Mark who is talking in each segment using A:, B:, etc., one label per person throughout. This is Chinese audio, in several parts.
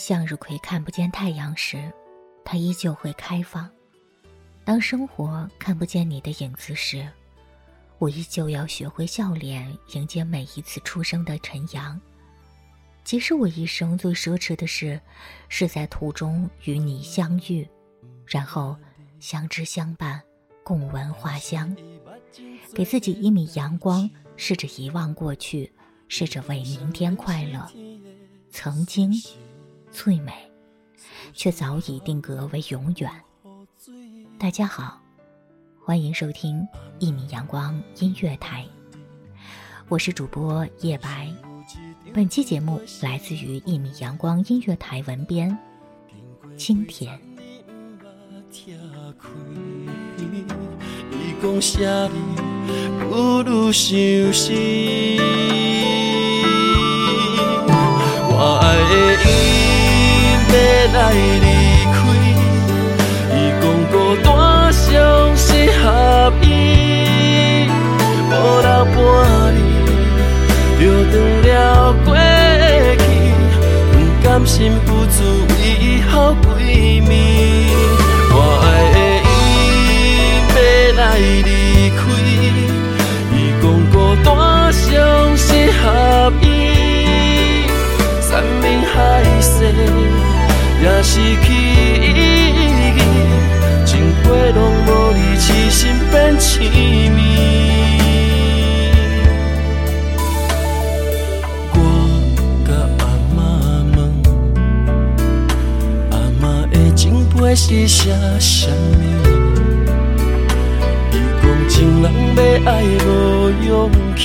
A: 向日葵看不见太阳时，它依旧会开放；当生活看不见你的影子时，我依旧要学会笑脸迎接每一次出生的晨阳。即使我一生最奢侈的事，是在途中与你相遇，然后相知相伴，共闻花香。给自己一米阳光，试着遗忘过去，试着为明天快乐。曾经。最美，却早已定格为永远。大家好，欢迎收听一米阳光音乐台，我是主播叶白。本期节目来自于一米阳光音乐台文编青田。离开，伊讲孤单上适合伊，无人伴你就断了过去，不甘心付出以后闺蜜。我爱的伊要来离开，伊讲孤单上适合伊，也是去意义，情花拢无你，痴心变痴迷。我甲阿妈问，阿妈的情杯是写什么？伊讲情人要爱无勇气，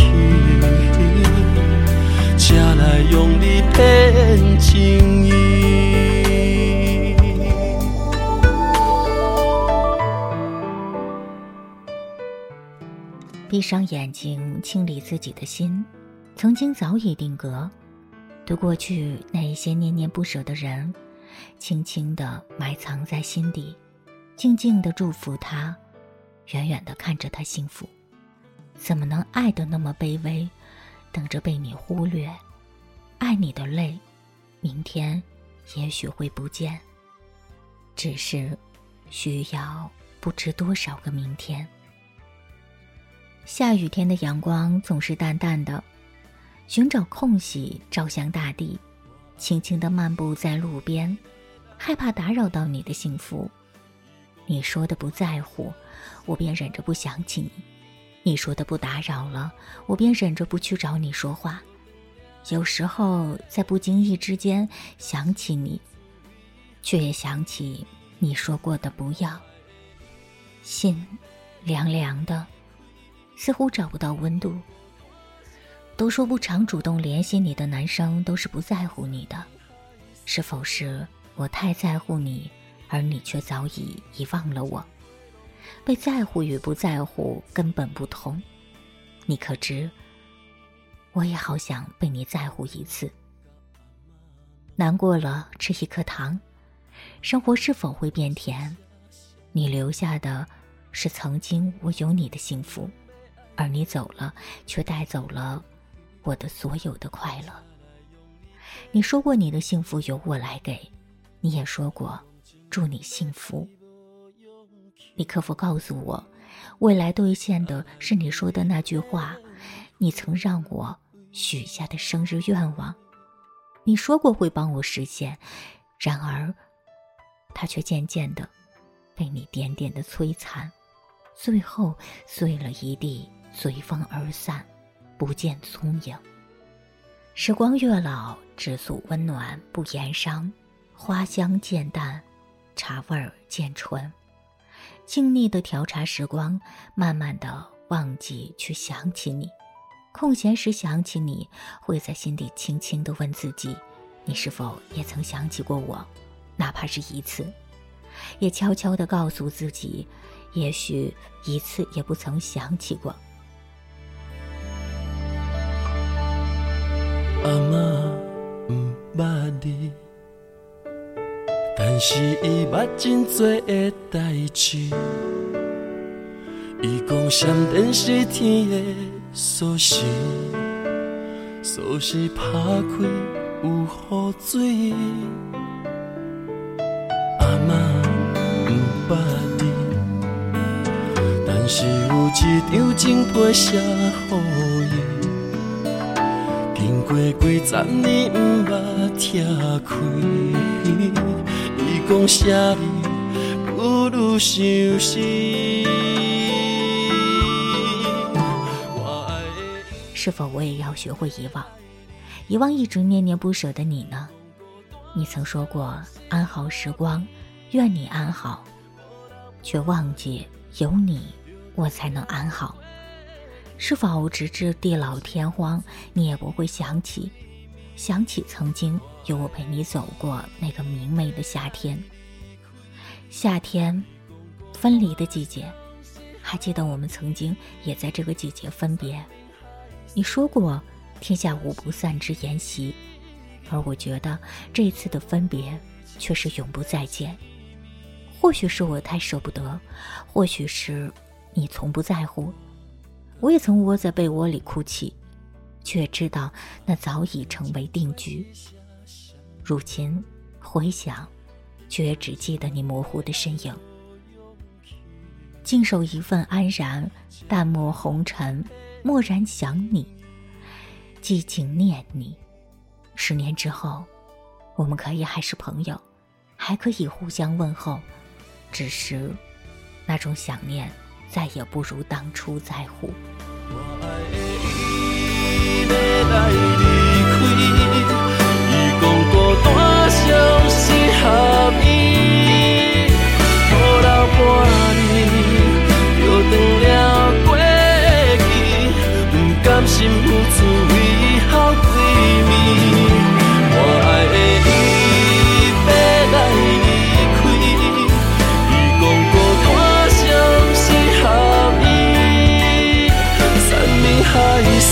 A: 才来用你骗情意。闭上眼睛，清理自己的心。曾经早已定格，对过去那一些念念不舍的人，轻轻地埋藏在心底，静静地祝福他，远远地看着他幸福。怎么能爱得那么卑微，等着被你忽略？爱你的泪，明天也许会不见，只是需要不知多少个明天。下雨天的阳光总是淡淡的，寻找空隙照向大地，轻轻的漫步在路边，害怕打扰到你的幸福。你说的不在乎，我便忍着不想起你；你说的不打扰了，我便忍着不去找你说话。有时候在不经意之间想起你，却也想起你说过的不要。心凉凉的。似乎找不到温度。都说不常主动联系你的男生都是不在乎你的，是否是我太在乎你，而你却早已遗忘了我？被在乎与不在乎根本不同。你可知？我也好想被你在乎一次。难过了，吃一颗糖，生活是否会变甜？你留下的，是曾经我有你的幸福。而你走了，却带走了我的所有的快乐。你说过你的幸福由我来给，你也说过祝你幸福。你可否告诉我，未来兑现的是你说的那句话？你曾让我许下的生日愿望，你说过会帮我实现，然而，它却渐渐的被你点点的摧残，最后碎了一地。随风而散，不见踪影。时光越老，只诉温暖不言伤，花香渐淡，茶味儿渐醇。静谧的调茶时光，慢慢的忘记去想起你。空闲时想起你，会在心底轻轻的问自己：你是否也曾想起过我，哪怕是一次？也悄悄的告诉自己，也许一次也不曾想起过。
B: 阿妈不捌你，但是伊捌真多的代志。伊讲闪电是天的锁匙，锁匙拍开有雨水。阿妈不捌你，但是有一张情批写予。过几十年，毋捌拆开。伊讲写你不如相思。
A: 是否我也要学会遗忘？遗忘一直念念不舍的你呢？你曾说过安好时光，愿你安好，却忘记有你，我才能安好。是否直至地老天荒，你也不会想起，想起曾经有我陪你走过那个明媚的夏天？夏天，分离的季节，还记得我们曾经也在这个季节分别。你说过“天下无不散之筵席”，而我觉得这次的分别却是永不再见。或许是我太舍不得，或许是你从不在乎。我也曾窝在被窝里哭泣，却知道那早已成为定局。如今回想，却只记得你模糊的身影。静守一份安然，淡漠红尘。蓦然想你，寂静念你。十年之后，我们可以还是朋友，还可以互相问候，只是那种想念再也不如当初在乎。
B: 心付出为好闺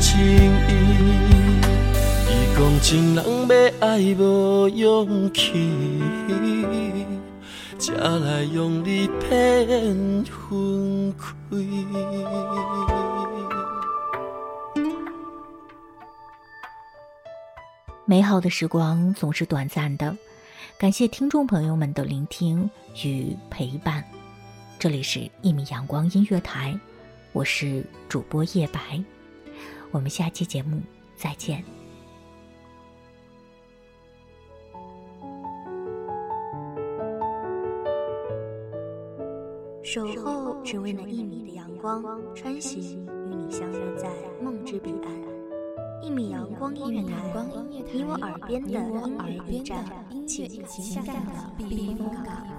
B: 情意。伊讲情人要爱无勇气，才来用力骗分开。
A: 美好的时光总是短暂的，感谢听众朋友们的聆听与陪伴。这里是《一米阳光音乐台》，我是主播叶白，我们下期节目再见。
C: 守候只为那一米的阳光，穿行与你相约在梦之彼岸。一米阳光音乐台，你我耳边的音乐驿站，情感的避风港。